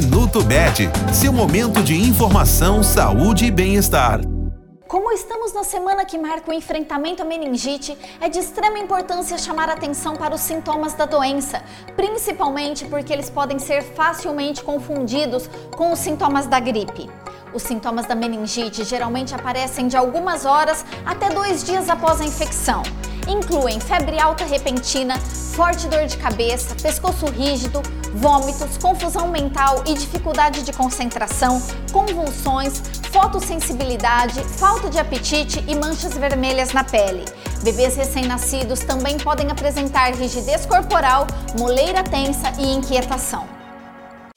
Minuto Med, seu momento de informação, saúde e bem-estar. Como estamos na semana que marca o enfrentamento à meningite, é de extrema importância chamar atenção para os sintomas da doença, principalmente porque eles podem ser facilmente confundidos com os sintomas da gripe. Os sintomas da meningite geralmente aparecem de algumas horas até dois dias após a infecção. Incluem febre alta repentina, forte dor de cabeça, pescoço rígido, vômitos, confusão mental e dificuldade de concentração, convulsões, fotossensibilidade, falta de apetite e manchas vermelhas na pele. Bebês recém-nascidos também podem apresentar rigidez corporal, moleira tensa e inquietação.